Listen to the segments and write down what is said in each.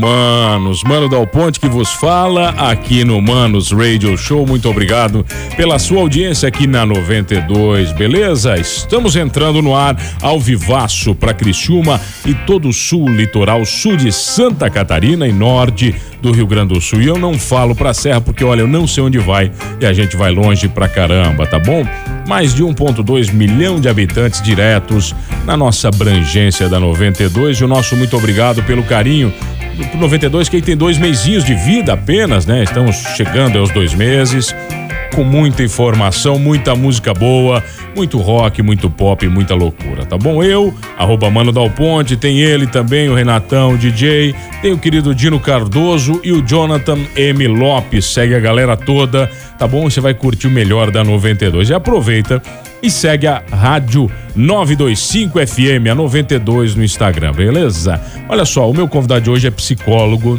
Manos. Mano Dal Ponte que vos fala aqui no Manos Radio Show. Muito obrigado pela sua audiência aqui na 92, beleza? Estamos entrando no ar ao vivaço para Criciúma e todo o sul, litoral sul de Santa Catarina e norte do Rio Grande do Sul. E eu não falo pra Serra porque, olha, eu não sei onde vai e a gente vai longe pra caramba, tá bom? Mais de 1,2 milhão de habitantes diretos na nossa abrangência da 92 e o nosso muito obrigado pelo carinho pro 92, que aí tem dois meizinhos de vida apenas, né? Estamos chegando aos dois meses com muita informação, muita música boa, muito rock, muito pop, muita loucura, tá bom? Eu, arroba Mano Dal Ponte, tem ele também, o Renatão, DJ, tem o querido Dino Cardoso e o Jonathan M. Lopes. Segue a galera toda, tá bom? Você vai curtir o melhor da 92. E aproveita e segue a Rádio 925 FM, a 92 no Instagram, beleza? Olha só, o meu convidado de hoje é psicólogo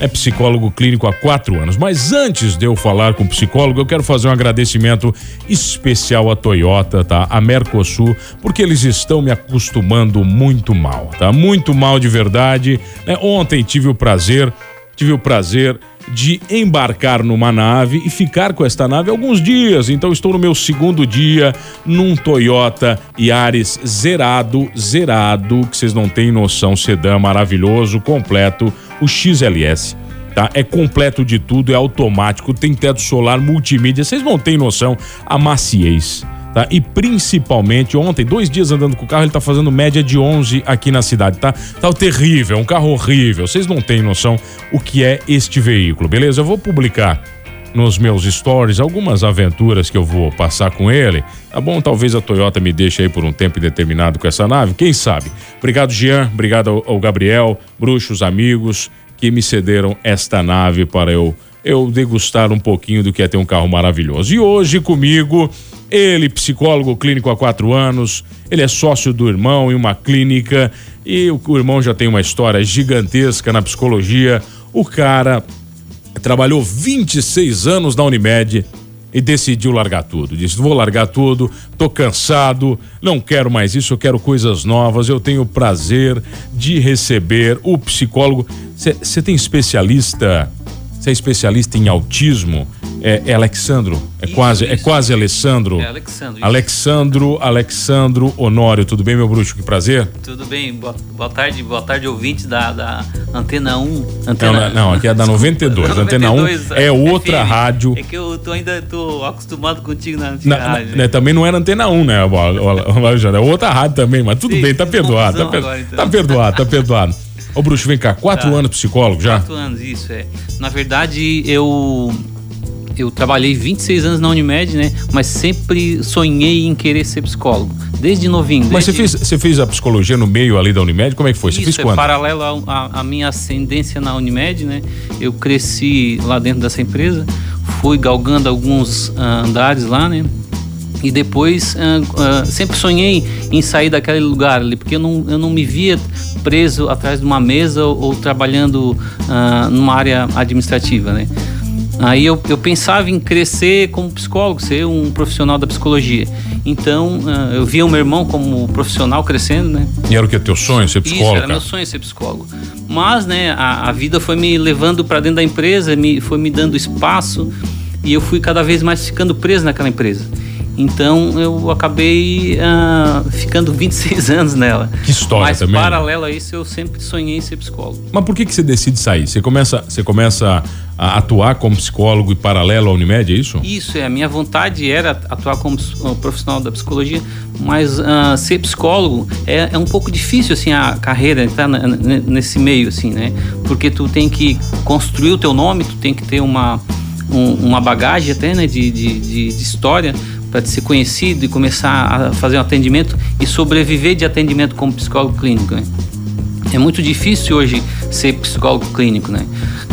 é psicólogo clínico há quatro anos. Mas antes de eu falar com o psicólogo, eu quero fazer um agradecimento especial à Toyota, tá? A Mercosul, porque eles estão me acostumando muito mal, tá? Muito mal de verdade. Né? Ontem tive o prazer, tive o prazer de embarcar numa nave e ficar com esta nave alguns dias. Então estou no meu segundo dia num Toyota Yaris zerado, zerado, que vocês não têm noção, sedã maravilhoso, completo, o XLS. Tá? É completo de tudo, é automático, tem teto solar, multimídia, vocês não têm noção a maciez tá? E principalmente ontem, dois dias andando com o carro, ele tá fazendo média de 11 aqui na cidade, tá? Tá terrível, um carro horrível. Vocês não têm noção o que é este veículo, beleza? Eu vou publicar nos meus stories algumas aventuras que eu vou passar com ele. Tá bom? Talvez a Toyota me deixe aí por um tempo indeterminado com essa nave, quem sabe? Obrigado, Jean, obrigado ao, Gabriel, bruxos, amigos que me cederam esta nave para eu eu degustar um pouquinho do que é ter um carro maravilhoso. E hoje comigo ele, psicólogo clínico há quatro anos, ele é sócio do irmão em uma clínica e o, o irmão já tem uma história gigantesca na psicologia. O cara trabalhou 26 anos na Unimed e decidiu largar tudo. Disse: vou largar tudo, tô cansado, não quero mais isso, eu quero coisas novas. Eu tenho o prazer de receber o psicólogo. Você tem especialista você é especialista em autismo. É, é Alexandro. É isso, quase, é isso. é quase Alessandro. É Alexandro. Alexandro, Alexandro Honório. Tudo bem, meu bruxo? Que prazer. Tudo bem. Boa, boa tarde, boa tarde, ouvintes da, da Antena 1. Antena... Não, não, aqui é da 92. 92 Antena 1 é outra FM. rádio. É que eu tô, ainda tô acostumado contigo na antiga na, rádio. Né? Também não era Antena 1, né, É outra rádio também, mas tudo Sim, bem, tá perdoado. Tá, per... agora, então. tá perdoado, tá perdoado. Ô, Bruxo, vem cá, quatro tá. anos psicólogo já? Quatro anos, isso, é. Na verdade, eu. Eu trabalhei 26 anos na Unimed, né? Mas sempre sonhei em querer ser psicólogo. Desde novinho. Desde... Mas você fez, você fez a psicologia no meio ali da Unimed? Como é que foi? Você Isso, fez é quando? paralelo à minha ascendência na Unimed, né? Eu cresci lá dentro dessa empresa, fui galgando alguns uh, andares lá, né? E depois uh, uh, sempre sonhei em sair daquele lugar ali, porque eu não, eu não me via preso atrás de uma mesa ou, ou trabalhando uh, numa área administrativa, né? Aí eu, eu pensava em crescer como psicólogo, ser um profissional da psicologia. Então, uh, eu via o meu irmão como profissional crescendo, né? E era o que? Teu sonho, ser psicólogo? Isso, era meu sonho ser psicólogo. Mas, né, a, a vida foi me levando para dentro da empresa, me, foi me dando espaço e eu fui cada vez mais ficando preso naquela empresa. Então eu acabei uh, ficando 26 anos nela. Que história Mas também. Mas paralelo a isso, eu sempre sonhei em ser psicólogo. Mas por que, que você decide sair? Você começa, você começa a atuar como psicólogo e paralelo à Unimed, é isso? Isso, é. A minha vontade era atuar como profissional da psicologia, mas uh, ser psicólogo é, é, um pouco difícil, assim, a carreira, entrar nesse meio, assim, né? Porque tu tem que construir o teu nome, tu tem que ter uma, um, uma bagagem até, né, de, de, de história para ser conhecido e começar a fazer um atendimento e sobreviver de atendimento como psicólogo clínico. Né? É muito difícil hoje ser psicólogo clínico, né?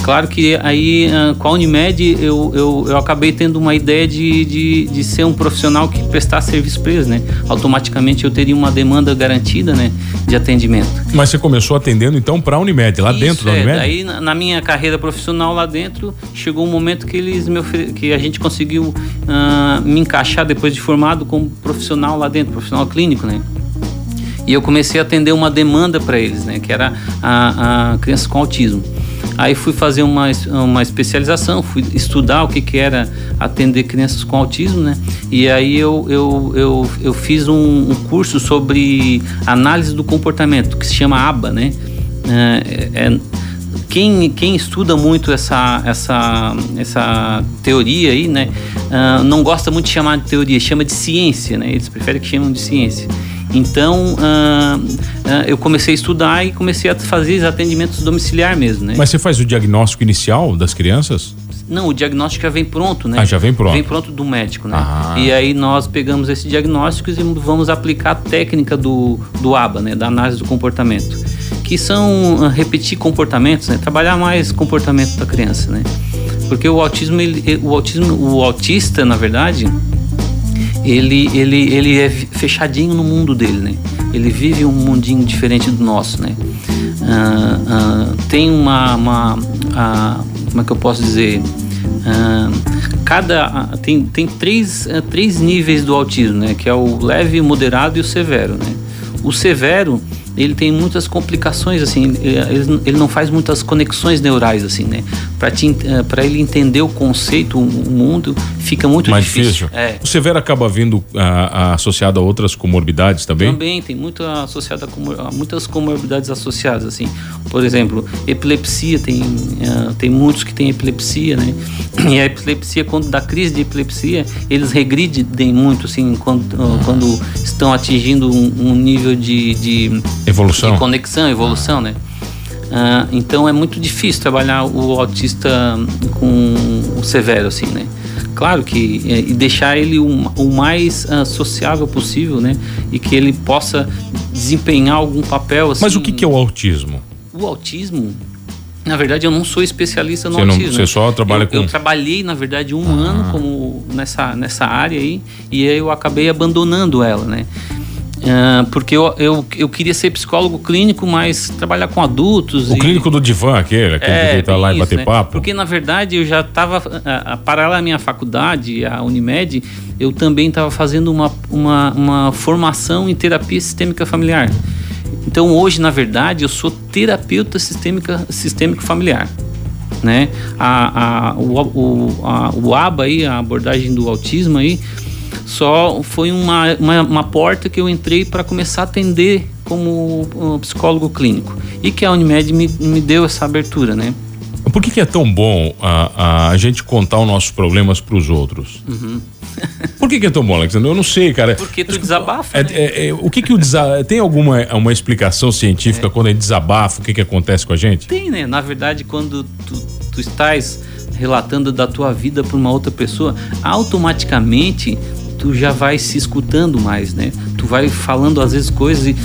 Claro que aí ah, com a Unimed eu, eu, eu acabei tendo uma ideia de, de, de ser um profissional que prestasse serviço para eles, né? Automaticamente eu teria uma demanda garantida, né? De atendimento. Mas você começou atendendo então para a Unimed, lá Isso, dentro da é, Unimed? Aí na minha carreira profissional lá dentro chegou um momento que eles me ofere... que a gente conseguiu uh, me encaixar depois de formado como profissional lá dentro, profissional clínico, né? E eu comecei a atender uma demanda para eles, né? Que era a, a crianças com autismo. Aí fui fazer uma, uma especialização, fui estudar o que, que era atender crianças com autismo, né? E aí eu, eu, eu, eu fiz um, um curso sobre análise do comportamento, que se chama ABA, né? É, é, quem, quem estuda muito essa, essa, essa teoria aí, né? Uh, não gosta muito de chamar de teoria, chama de ciência, né? Eles preferem que chamem de ciência. Então uh, uh, eu comecei a estudar e comecei a fazer atendimentos domiciliar mesmo, né? Mas você faz o diagnóstico inicial das crianças? Não, o diagnóstico já vem pronto, né? Ah, já vem pronto. Vem pronto do médico, né? Ah. E aí nós pegamos esse diagnóstico e vamos aplicar a técnica do, do ABA, né? Da análise do comportamento. Que são uh, repetir comportamentos, né? Trabalhar mais comportamento da criança, né? Porque o autismo, ele, o autismo, o autista, na verdade, ele, ele, ele é fechadinho no mundo dele, né? Ele vive um mundinho diferente do nosso, né? Uh, uh, tem uma, uma uh, como é que eu posso dizer? cada tem, tem três, três níveis do autismo, né? Que é o leve, o moderado e o severo, né? O severo ele tem muitas complicações assim ele, ele não faz muitas conexões neurais assim né? Para eh, ele entender o conceito o mundo fica muito Mais difícil, difícil. É. o severo acaba vindo a, a, associado a outras comorbidades também? Também tem muito associado a, a, muitas comorbidades associadas assim. Por exemplo epilepsia tem uh, tem muitos que têm epilepsia né? E a epilepsia quando dá crise de epilepsia eles regridem muito assim quando, uh, quando estão atingindo um, um nível de, de Evolução. De conexão, evolução, né? Ah, então é muito difícil trabalhar o autista com o severo, assim, né? Claro que é, e deixar ele o, o mais uh, sociável possível, né? E que ele possa desempenhar algum papel. Assim, Mas o que, que é o autismo? O autismo, na verdade, eu não sou especialista no você autismo. Não, você só trabalha eu, com. Eu trabalhei, na verdade, um ah. ano como nessa, nessa área aí e aí eu acabei abandonando ela, né? Uh, porque eu, eu, eu queria ser psicólogo clínico, mas trabalhar com adultos. O e... clínico do divã, aquele, aquele é, que tá lá isso, e bater né? papo. Porque, na verdade, eu já estava, paralela à minha faculdade, a Unimed, eu também estava fazendo uma, uma, uma formação em terapia sistêmica familiar. Então, hoje, na verdade, eu sou terapeuta sistêmica, sistêmico familiar. Né? A, a, o, o, a, o ABA aí, a abordagem do autismo aí, só foi uma, uma, uma porta que eu entrei para começar a atender como um psicólogo clínico. E que a Unimed me, me deu essa abertura, né? Por que, que é tão bom a, a gente contar os nossos problemas para os outros? Uhum. Por que, que, é tão bom, Alexandre? Eu não sei, cara. Porque tu desabafa. É, né? é, é, o que que o desa... Tem alguma uma explicação científica é. quando gente desabafa? O que que acontece com a gente? Tem, né? Na verdade, quando tu, tu estás relatando da tua vida para uma outra pessoa, automaticamente tu já vai se escutando mais, né? Tu vai falando às vezes coisas e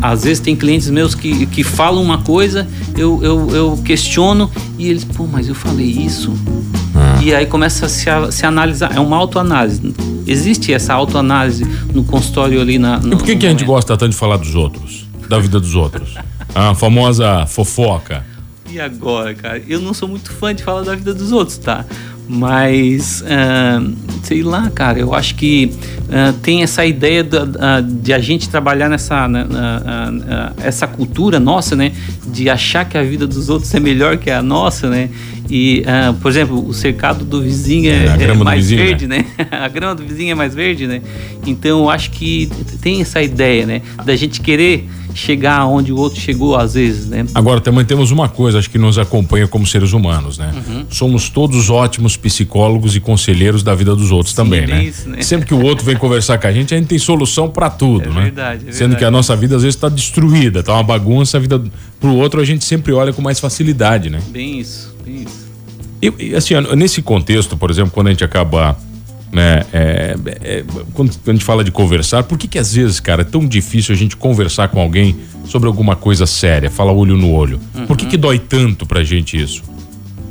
às vezes tem clientes meus que, que falam uma coisa, eu, eu, eu questiono e eles, pô, mas eu falei isso. Ah. E aí começa a se, a se analisar, é uma autoanálise. Existe essa autoanálise no consultório ali na. No, e por que, que a gente gosta tanto de falar dos outros? Da vida dos outros? A famosa fofoca. E agora, cara? Eu não sou muito fã de falar da vida dos outros, tá? Mas, uh, sei lá, cara, eu acho que uh, tem essa ideia de, uh, de a gente trabalhar nessa essa cultura nossa, né? De achar que a vida dos outros é melhor que a nossa, né? E, uh, por exemplo, o cercado do vizinho é, é, é mais vizinho, verde, né? né? a grama do vizinho é mais verde, né? Então, eu acho que tem essa ideia, né? Da gente querer chegar onde o outro chegou às vezes, né? Agora também temos uma coisa, acho que nos acompanha como seres humanos, né? Uhum. Somos todos ótimos psicólogos e conselheiros da vida dos outros Sim, também, né? Isso, né? Sempre que o outro vem conversar com a gente, a gente tem solução para tudo, é né? Verdade, é Sendo verdade. que a nossa vida às vezes está destruída, tá uma bagunça, a vida pro outro a gente sempre olha com mais facilidade, né? Bem isso, isso. E, assim, nesse contexto, por exemplo, quando a gente acaba né? É, é, quando a gente fala de conversar, por que que às vezes, cara, é tão difícil a gente conversar com alguém sobre alguma coisa séria, falar olho no olho? Uhum. Por que que dói tanto pra gente isso?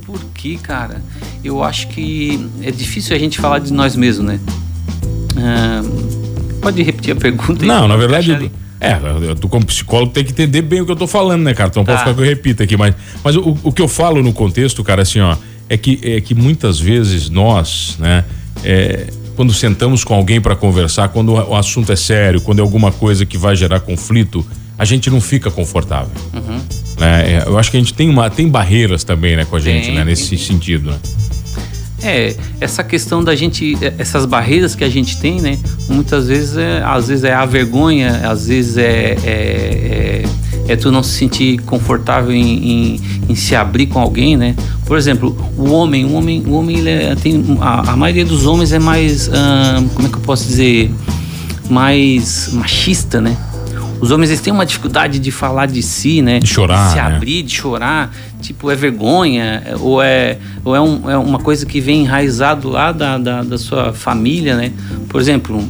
Porque, cara, eu acho que é difícil a gente falar de nós mesmos, né? pode repetir a pergunta? Não, na verdade... É, tu como psicólogo tem que entender bem o que eu tô falando, né, cara? Então não pode tá. ficar que eu repita aqui, mas, mas o, o que eu falo no contexto, cara, assim, ó, é que, é que muitas vezes nós, né, é, quando sentamos com alguém para conversar, quando o assunto é sério, quando é alguma coisa que vai gerar conflito, a gente não fica confortável. Uhum. Né? É, eu acho que a gente tem, uma, tem barreiras também né, com a gente, tem, né, nesse tem. sentido. Né? É, essa questão da gente, é, essas barreiras que a gente tem, né? Muitas vezes, é, às vezes é a vergonha, às vezes é, é, é, é tu não se sentir confortável em, em, em, se abrir com alguém, né? Por exemplo, o homem, o homem, o homem ele é, tem a, a, maioria dos homens é mais, hum, como é que eu posso dizer, mais machista, né? Os homens eles têm uma dificuldade de falar de si, né? De chorar. De se né? abrir, de chorar. Tipo, é vergonha, ou é, ou é, um, é uma coisa que vem enraizado lá da, da, da sua família, né? Por exemplo,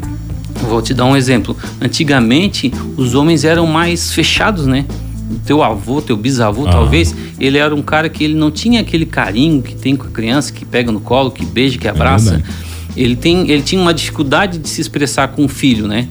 vou te dar um exemplo. Antigamente, os homens eram mais fechados, né? teu avô, teu bisavô, ah. talvez, ele era um cara que ele não tinha aquele carinho que tem com a criança, que pega no colo, que beija, que é abraça. É ele, tem, ele tinha uma dificuldade de se expressar com o filho, né?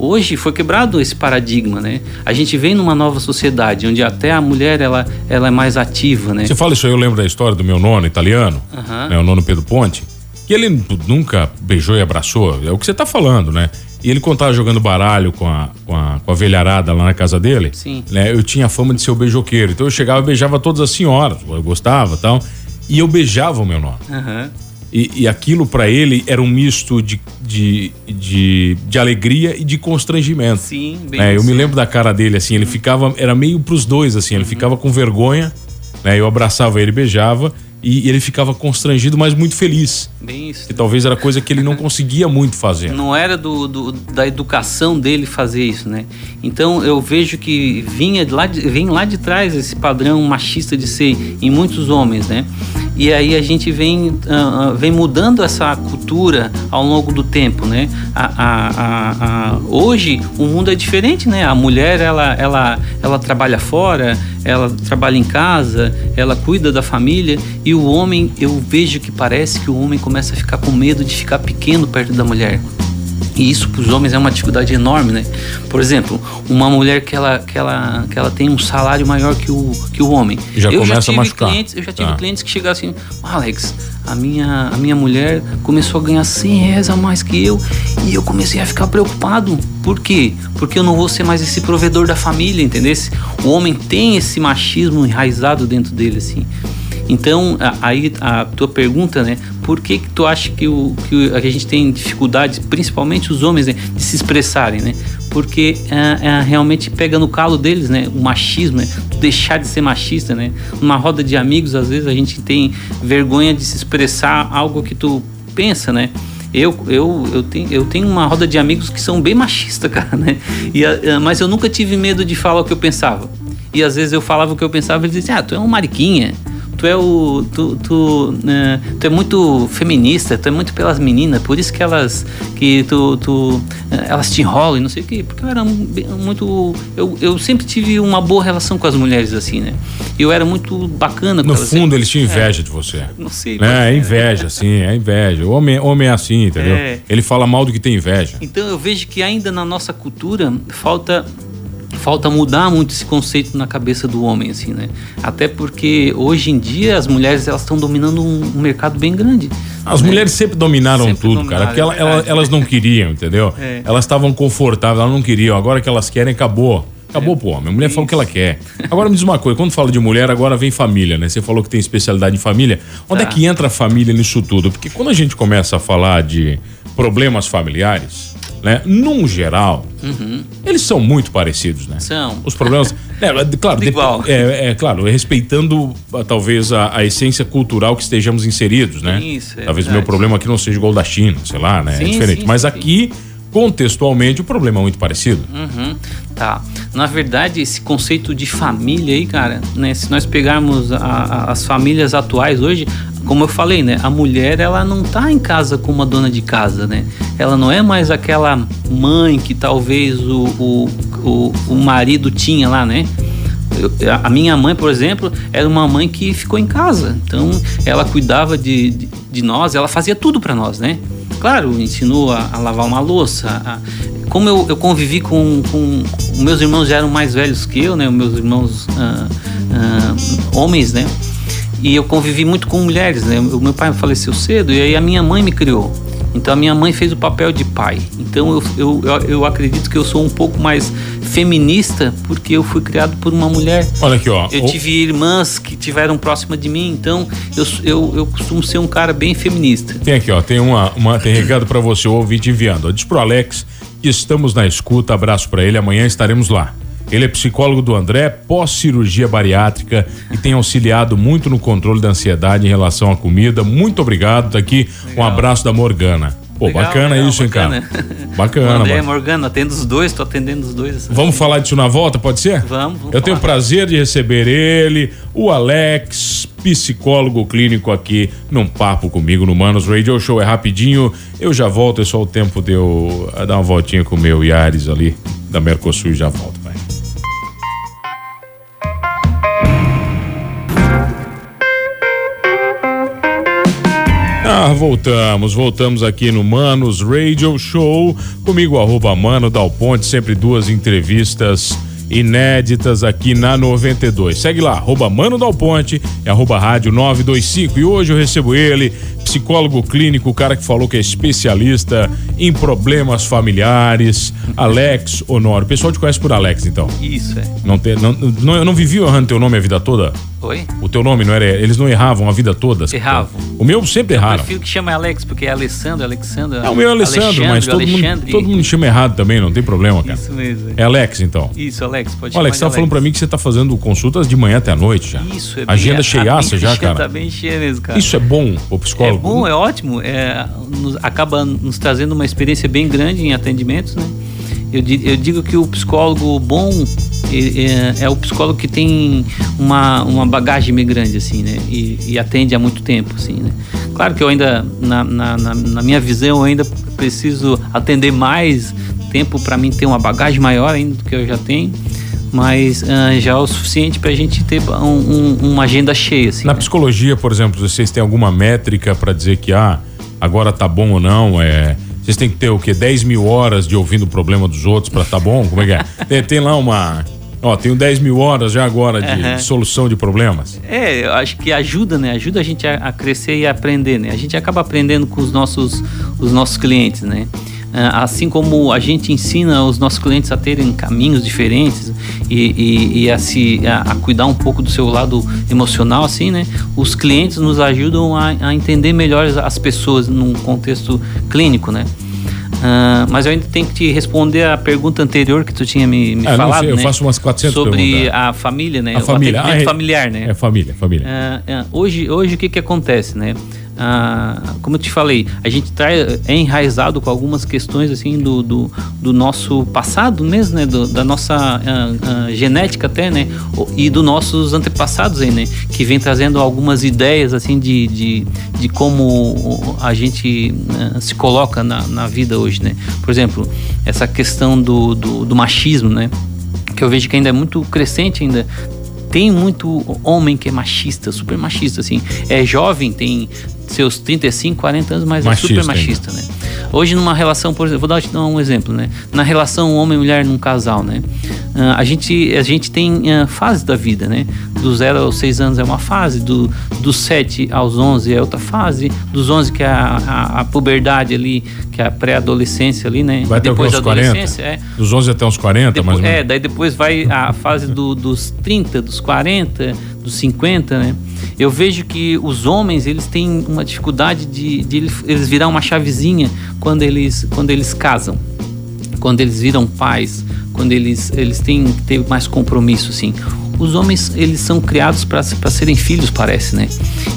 Hoje foi quebrado esse paradigma, né? A gente vem numa nova sociedade onde até a mulher ela, ela é mais ativa, né? Você fala isso aí, eu lembro da história do meu nono italiano, uhum. né, o nono Pedro Ponte, que ele nunca beijou e abraçou, é o que você está falando, né? E ele contava jogando baralho com a, com a, com a velharada lá na casa dele. Sim. Né? Eu tinha fama de ser o beijoqueiro. Então eu chegava e beijava todas as senhoras. Eu gostava tal. E eu beijava o meu nono. Uhum. E, e aquilo para ele era um misto de, de, de, de, alegria e de constrangimento. Sim, bem é, Eu me lembro da cara dele, assim, ele ficava, era meio pros dois, assim, ele uhum. ficava com vergonha, né? Eu abraçava ele, beijava, e, ele ficava constrangido, mas muito feliz. Bem isso. Que talvez era coisa que ele não conseguia muito fazer. Não era do, do, da educação dele fazer isso, né? Então eu vejo que vinha lá de, vem lá de trás esse padrão machista de ser em muitos homens, né? E aí a gente vem, uh, vem mudando essa cultura ao longo do tempo, né? A, a, a, hoje o mundo é diferente, né? A mulher ela, ela, ela trabalha fora, ela trabalha em casa, ela cuida da família e o homem, eu vejo que parece que o homem começa a ficar com medo de ficar pequeno perto da mulher. E isso para os homens é uma dificuldade enorme, né? Por exemplo, uma mulher que ela, que ela, que ela tem um salário maior que o, que o homem. Já eu começa já tive a machucar. Clientes, eu já tive tá. clientes que chegaram assim, Alex, a minha, a minha mulher começou a ganhar 100 reais a mais que eu e eu comecei a ficar preocupado. Por quê? Porque eu não vou ser mais esse provedor da família, entendeu? O homem tem esse machismo enraizado dentro dele, assim. Então, aí a tua pergunta, né? Por que, que tu acha que, o, que a gente tem dificuldade, principalmente os homens, né, de se expressarem, né? Porque é, é, realmente pega no calo deles, né? O machismo, né? Deixar de ser machista, né? Numa roda de amigos, às vezes a gente tem vergonha de se expressar algo que tu pensa, né? Eu, eu, eu, tenho, eu tenho uma roda de amigos que são bem machistas, cara, né? E, mas eu nunca tive medo de falar o que eu pensava. E às vezes eu falava o que eu pensava e eles diziam, ah, tu é um mariquinha tu é o. Tu, tu, né, tu, é muito feminista, tu é muito pelas meninas, por isso que elas. que tu. tu elas te enrolam e não sei o quê. Porque eu era muito. Eu, eu sempre tive uma boa relação com as mulheres, assim, né? Eu era muito bacana com No fundo, sempre. eles tinham inveja é, de você. Não sei. É, é inveja, sim, é inveja. O homem, homem é assim, entendeu? É. Ele fala mal do que tem inveja. Então eu vejo que ainda na nossa cultura falta falta mudar muito esse conceito na cabeça do homem, assim, né? Até porque hoje em dia as mulheres elas estão dominando um, um, mercado bem grande. As né? mulheres sempre dominaram sempre tudo, dominaram, cara. Porque ela, ela, elas não queriam, entendeu? É. Elas estavam confortáveis, elas não queriam. Agora que elas querem, acabou. Acabou é. pro homem. A mulher Isso. fala o que ela quer. Agora me diz uma coisa, quando fala de mulher, agora vem família, né? Você falou que tem especialidade em família. Onde é tá. é que entra a família nisso tudo? Porque quando a gente começa a falar de problemas familiares, né? Num geral, uhum. eles são muito parecidos, né? São. Os problemas. é, claro, igual. É, é, claro, respeitando talvez a, a, essência cultural que estejamos inseridos, né? Isso, é Talvez o meu problema aqui não seja igual da China, sei lá, né? É sim, é diferente. Sim, Mas sim. aqui contextualmente o problema é muito parecido. Uhum, tá. Na verdade, esse conceito de família aí, cara, né? Se nós pegarmos a, a, as famílias atuais hoje, como eu falei, né? A mulher ela não tá em casa como uma dona de casa, né? Ela não é mais aquela mãe que talvez o, o, o, o marido tinha lá, né? a minha mãe, por exemplo, era uma mãe que ficou em casa. Então, ela cuidava de, de, de nós, ela fazia tudo para nós, né? Claro, ensinou a, a lavar uma louça. A, como eu, eu convivi com, com. Meus irmãos já eram mais velhos que eu, né? Meus irmãos ah, ah, homens, né? E eu convivi muito com mulheres, né? O meu pai faleceu cedo e aí a minha mãe me criou. Então a minha mãe fez o papel de pai. Então eu, eu, eu acredito que eu sou um pouco mais feminista porque eu fui criado por uma mulher. Olha aqui, ó. Eu tive irmãs que tiveram próxima de mim, então eu, eu, eu costumo ser um cara bem feminista. Tem aqui, ó. Tem uma, uma tem recado para você, o ouvinte enviando. Diz pro Alex que estamos na escuta. Abraço para ele. Amanhã estaremos lá. Ele é psicólogo do André, pós-cirurgia bariátrica e tem auxiliado muito no controle da ansiedade em relação à comida. Muito obrigado. Tá aqui Legal. um abraço da Morgana. Pô, legal, bacana legal, isso, hein, cara? Bacana, André bacana. Morgana, atendo os dois, tô atendendo os dois. Vamos falar disso na volta, pode ser? Vamos, vamos Eu tenho o prazer de receber ele, o Alex, psicólogo clínico aqui num papo comigo no Manos Radio Show. É rapidinho, eu já volto, é só o tempo de eu dar uma voltinha com o meu Yaris ali da Mercosul e já volto, vai. Ah, voltamos, voltamos aqui no Manos Radio Show. Comigo, arroba Mano Dal Ponte, sempre duas entrevistas inéditas aqui na 92. Segue lá, arroba Mano Dal Ponte e arroba Rádio 925. E hoje eu recebo ele, psicólogo clínico, o cara que falou que é especialista em problemas familiares, Alex Honório. O pessoal te conhece por Alex, então? Isso, é. Não, te, não, não, eu não vivi errando teu nome a vida toda? Oi? O teu nome não era. Eles não erravam a vida toda? Erravam. O meu sempre erraram. Eu prefiro que chama Alex, porque é Alessandro, Alexandre. É o meu é Alessandro, mas todo mundo, todo mundo chama errado também, não tem problema, cara. Isso mesmo. É Alex, então. Isso, Alex, pode Olha, Alex, você tá falando pra mim que você tá fazendo consultas de manhã até a noite já. Isso, é Agenda bem, cheiaça já, cara. Tá bem cheia mesmo, cara. Isso é bom, o psicólogo? É bom, é ótimo. É, nos, acaba nos trazendo uma experiência bem grande em atendimentos, né? Eu, eu digo que o psicólogo bom é, é, o psicólogo que tem uma, uma bagagem bem grande, assim, né? E, e atende há muito tempo, assim, né? Claro que eu ainda, na, na, na minha visão, eu ainda preciso atender mais tempo para mim ter uma bagagem maior ainda do que eu já tenho mas uh, já é o suficiente para a gente ter um, um, uma agenda cheia. Assim, Na né? psicologia, por exemplo, vocês têm alguma métrica para dizer que ah, agora tá bom ou não? É, vocês têm que ter o quê? 10 mil horas de ouvindo o problema dos outros para tá bom? Como é que é? tem, tem lá uma. Ó, tenho 10 mil horas já agora de, uhum. de, solução de problemas. É, eu acho que ajuda, né? Ajuda a gente a, a, crescer e a aprender, né? A gente acaba aprendendo com os nossos, os nossos clientes, né? Ah, assim como a gente ensina os nossos clientes a terem caminhos diferentes e, e, e a, se, a, a, cuidar um pouco do seu lado emocional, assim, né? Os clientes nos ajudam a, a entender melhor as pessoas num contexto clínico, né? Uh, mas eu ainda tenho que te responder a pergunta anterior que tu tinha me, me é, falado, sei, eu né? faço umas 400 Sobre perguntas. a família, né? A família. Ah, é, familiar, né? É família, família. Uh, uh, hoje, hoje o que que acontece, né? Ah, como eu te falei, a gente traz, é enraizado com algumas questões assim do, do, do nosso passado mesmo, né? Do, da nossa ah, ah, genética até, né? E dos nossos antepassados aí, né? Que vem trazendo algumas ideias assim de, de, de como a gente ah, se coloca na, na vida hoje, né? Por exemplo, essa questão do, do, do machismo, né? que eu vejo que ainda é muito crescente ainda tem muito homem que é machista, super machista, assim. É jovem, tem seus 35, 40 anos, mas machista é super machista, ainda. né? Hoje numa relação, por exemplo, vou dar, dar um exemplo, né? Na relação homem e mulher num casal, né? Uh, a gente a gente tem uh, fases da vida, né? Do 0 aos 6 anos é uma fase, do dos 7 aos 11 é outra fase, dos 11 que é a, a, a puberdade ali, que é a pré-adolescência ali, né? Vai depois da adolescência, 40? é. Dos 11 até uns 40, depois, mais ou menos. É, daí depois vai a fase do, dos 30, dos 40, dos 50, né? Eu vejo que os homens, eles têm uma dificuldade de, de eles virar uma chavezinha quando eles, quando eles casam. Quando eles viram pais, quando eles, eles têm que ter mais compromisso, assim os homens eles são criados para serem filhos, parece, né?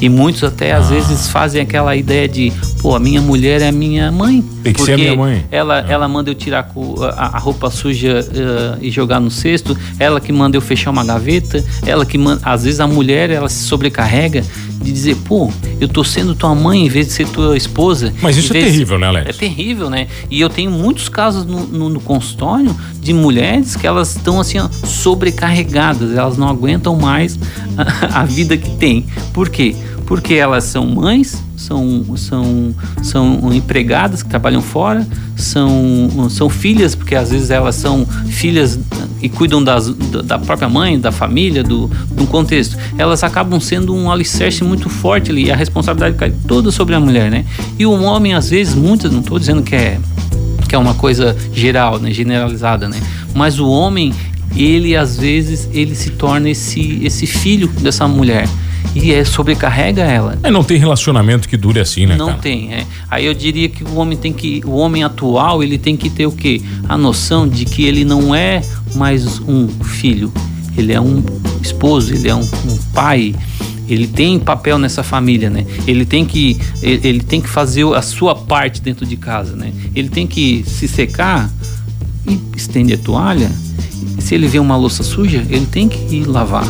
E muitos até às ah. vezes fazem aquela ideia de, pô, a minha mulher é a minha mãe. Tem que ser a minha mãe. Ela, ah. ela manda eu tirar a, a roupa suja uh, e jogar no cesto, ela que manda eu fechar uma gaveta, ela que manda. Às vezes a mulher ela se sobrecarrega de dizer, pô, eu tô sendo tua mãe em vez de ser tua esposa. Mas isso é terrível, né, Alex? É terrível, né? E eu tenho muitos casos no, no, no consultório de mulheres que elas estão assim, ó, sobrecarregadas, elas não aguentam mais a, a vida que tem. Por quê? Porque elas são mães, são, são, são empregadas que trabalham fora, são, são filhas, porque às vezes elas são filhas e cuidam das, da própria mãe, da família, do, do contexto. Elas acabam sendo um alicerce muito forte ali, a responsabilidade cai toda sobre a mulher, né? E o homem, às vezes, muitas, não estou dizendo que é, que é uma coisa geral, né, generalizada, né? Mas o homem, ele às vezes, ele se torna esse, esse filho dessa mulher e é, sobrecarrega ela. É, não tem relacionamento que dure assim, né? Não cara? tem. É. Aí eu diria que o homem tem que, o homem atual, ele tem que ter o quê? A noção de que ele não é mais um filho, ele é um esposo, ele é um, um pai. Ele tem papel nessa família, né? Ele tem que ele, ele tem que fazer a sua parte dentro de casa, né? Ele tem que se secar e estender a toalha. Se ele vê uma louça suja, ele tem que ir lavar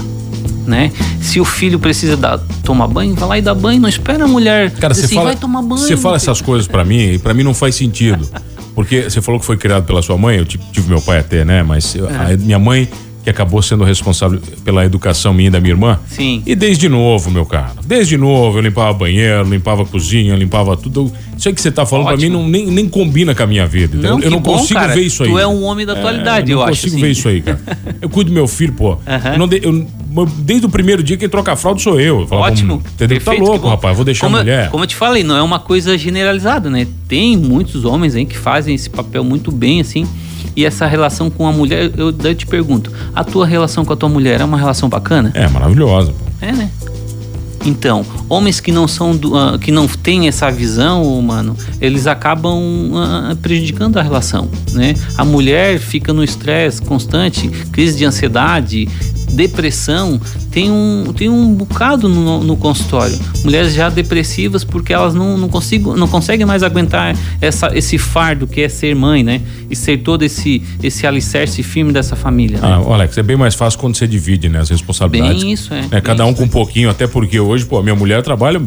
né? Se o filho precisa dar, tomar banho, vai lá e dá banho, não espera a mulher Cara, você assim, fala, vai tomar banho. Você fala essas coisas para mim e para mim não faz sentido. Porque você falou que foi criado pela sua mãe, eu tive meu pai até, né? Mas é. a minha mãe que acabou sendo responsável pela educação minha e da minha irmã. Sim. E desde novo, meu cara. Desde novo, eu limpava banheiro, limpava cozinha, limpava tudo. Isso aí que você tá falando pra mim não, nem, nem combina com a minha vida. Não, eu não bom, consigo cara. ver isso aí. Tu é um homem da atualidade, é, eu, eu acho. Não consigo ver isso aí, cara. Eu cuido do meu filho, pô. Eu não de, eu, desde o primeiro dia quem troca a fralda sou eu. eu falo, Ótimo. Entendeu? Tá Perfeito, tá louco, rapaz. Vou deixar como, a mulher. Como eu te falei, não é uma coisa generalizada, né? Tem muitos homens aí que fazem esse papel muito bem, assim e essa relação com a mulher, eu, eu te pergunto, a tua relação com a tua mulher é uma relação bacana? É, maravilhosa. Pô. É, né? Então, homens que não são do, uh, que não têm essa visão, mano, eles acabam uh, prejudicando a relação, né? A mulher fica no estresse constante, crise de ansiedade, depressão, tem um, tem um bocado no, no consultório. Mulheres já depressivas porque elas não, não, consigo, não conseguem mais aguentar essa, esse fardo que é ser mãe, né? E ser todo esse, esse alicerce firme dessa família. Né? Ah, Alex, é bem mais fácil quando você divide né, as responsabilidades. Bem isso, é. Né, cada um com um pouquinho, até porque hoje, pô, minha mulher trabalha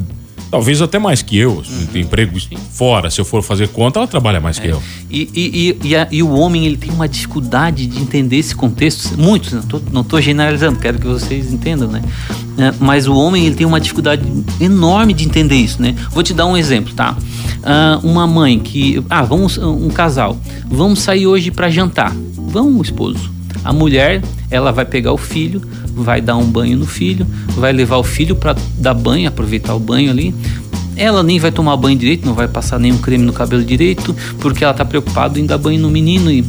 Talvez até mais que eu. Uhum. Tem emprego Sim. fora. Se eu for fazer conta, ela trabalha mais é. que eu. E, e, e, a, e, o homem, ele tem uma dificuldade de entender esse contexto. Muitos, não tô generalizando, quero que vocês entendam, né? É, mas o homem, ele tem uma dificuldade enorme de entender isso, né? Vou te dar um exemplo, tá? Uh, uma mãe que... Ah, vamos... Um casal. Vamos sair hoje para jantar. Vamos, esposo. A mulher, ela vai pegar o filho, vai dar um banho no filho, vai levar o filho para dar banho, aproveitar o banho ali. Ela nem vai tomar banho direito, não vai passar nenhum creme no cabelo direito, porque ela está preocupada em dar banho no menino e,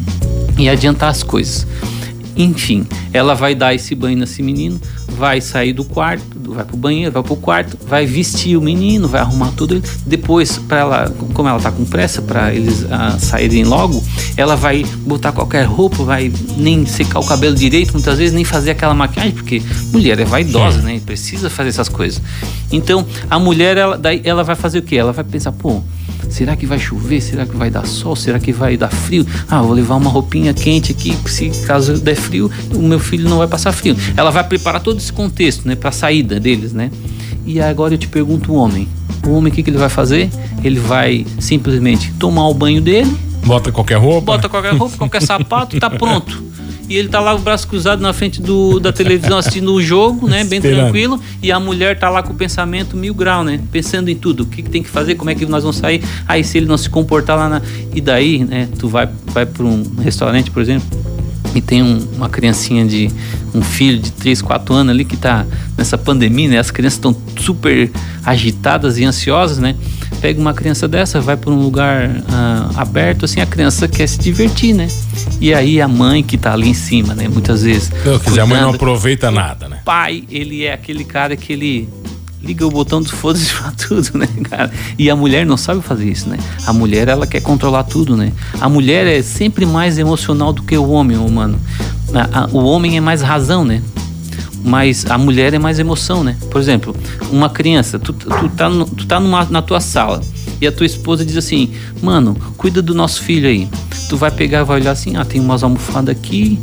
e adiantar as coisas. Enfim, ela vai dar esse banho nesse menino, vai sair do quarto, vai pro banheiro, vai pro quarto, vai vestir o menino, vai arrumar tudo. Depois, para ela, como ela tá com pressa para eles uh, saírem logo, ela vai botar qualquer roupa, vai nem secar o cabelo direito, muitas vezes nem fazer aquela maquiagem, porque mulher é vaidosa, né? Precisa fazer essas coisas. Então, a mulher, ela, daí, ela vai fazer o quê? Ela vai pensar, pô, Será que vai chover? Será que vai dar sol? Será que vai dar frio? Ah, vou levar uma roupinha quente aqui, se caso der frio, o meu filho não vai passar frio. Ela vai preparar todo esse contexto, né, para a saída deles, né? E agora eu te pergunto o homem. O homem o que, que ele vai fazer? Ele vai simplesmente tomar o banho dele. Bota qualquer roupa. Bota qualquer roupa, qualquer sapato, tá pronto. e ele tá lá com o braço cruzado na frente do, da televisão assistindo o jogo, né? Bem Esperando. tranquilo. E a mulher tá lá com o pensamento mil grau, né? Pensando em tudo. O que, que tem que fazer, como é que nós vamos sair. Aí se ele não se comportar lá na. E daí, né? Tu vai, vai para um restaurante, por exemplo, e tem um- uma criancinha de um filho de 3, 4 anos ali que tá nessa pandemia, né? As crianças estão super agitadas e ansiosas, né? Pega uma criança dessa, vai para um lugar ah, aberto, assim, a criança quer se divertir, né? E aí a mãe que tá ali em cima, né? Muitas vezes. Quer dizer, a mãe não aproveita nada, né? pai, ele é aquele cara que ele liga o botão dos foda-se pra tudo, né, cara? E a mulher não sabe fazer isso, né? A mulher, ela quer controlar tudo, né? A mulher é sempre mais emocional do que o homem, humano. o homem é mais razão, né? Mas a mulher é mais emoção, né? Por exemplo, uma criança, tu, tu tá, no- tu tá numa, na tua sala e a tua esposa diz assim: Mano, cuida do nosso filho aí. Tu vai pegar vai olhar assim: Ah, tem umas almofadas aqui,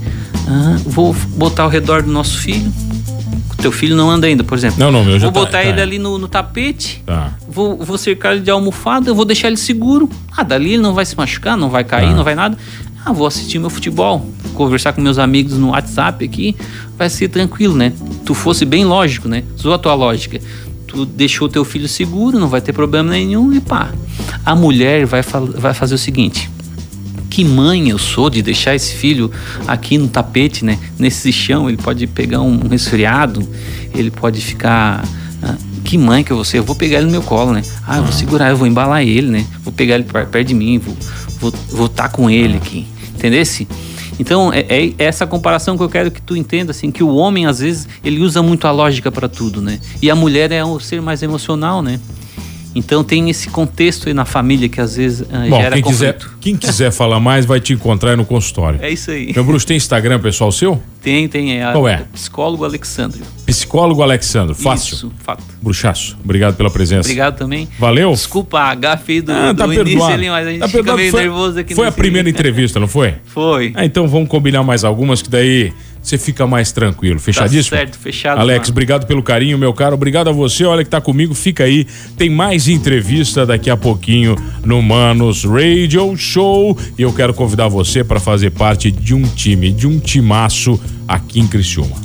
ah, vou botar ao redor do nosso filho. Teu filho não anda ainda, por exemplo. Não, não, meu já Vou tá- botar tá. ele ali no, no tapete. Tá. Vou, vou cercar ele de almofada, vou deixar ele seguro. Ah, dali ele não vai se machucar, não vai cair, Ah. não vai nada. Ah, vou assistir meu futebol, conversar com meus amigos no WhatsApp aqui, vai ser tranquilo, né? Tu fosse bem lógico, né? Usou a tua lógica. Tu deixou teu filho seguro, não vai ter problema nenhum e pá. A mulher vai, vai fazer o seguinte: que mãe eu sou de deixar esse filho aqui no tapete, né? Nesse chão, ele pode pegar um resfriado, ele pode ficar. ah, que mãe que eu vou ser? Eu vou pegar ele no meu colo, né? Ah, eu vou segurar, eu vou embalar ele, né? Vou pegar ele per- perto de mim, vou vou vou estar com ele aqui, entendesse? Então é, é essa comparação que eu quero que tu entenda, assim, que o homem às vezes ele usa muito a lógica para tudo, né? E a mulher é o ser mais emocional, né? Então tem esse contexto aí na família que às vezes ah, Bom, gera quem quiser, quem quiser falar mais vai te encontrar aí no consultório. É isso aí. Meu Bruxo, tem Instagram pessoal seu? Tem, tem. É Qual é? Psicólogo Alexandre. Psicólogo Alexandre, fácil. Isso, fato. Bruxaço, obrigado pela presença. Obrigado também. Valeu? Desculpa a gafe do, Ah, tá do início ali, mas a gente Tá fica perdoado. meio foi, nervoso aqui Foi a primeira entrevista, não foi? Foi. Ah, então vamos combinar mais algumas que daí você fica mais tranquilo. Fechadíssimo? Tá certo, fechado. Alex, mano. obrigado pelo carinho, meu caro. Obrigado a você. Olha que tá comigo, fica aí. Tem mais entrevista daqui a pouquinho no Manos Radio Show. E eu quero convidar você para fazer parte de um time, de um timaço aqui em Criciúma.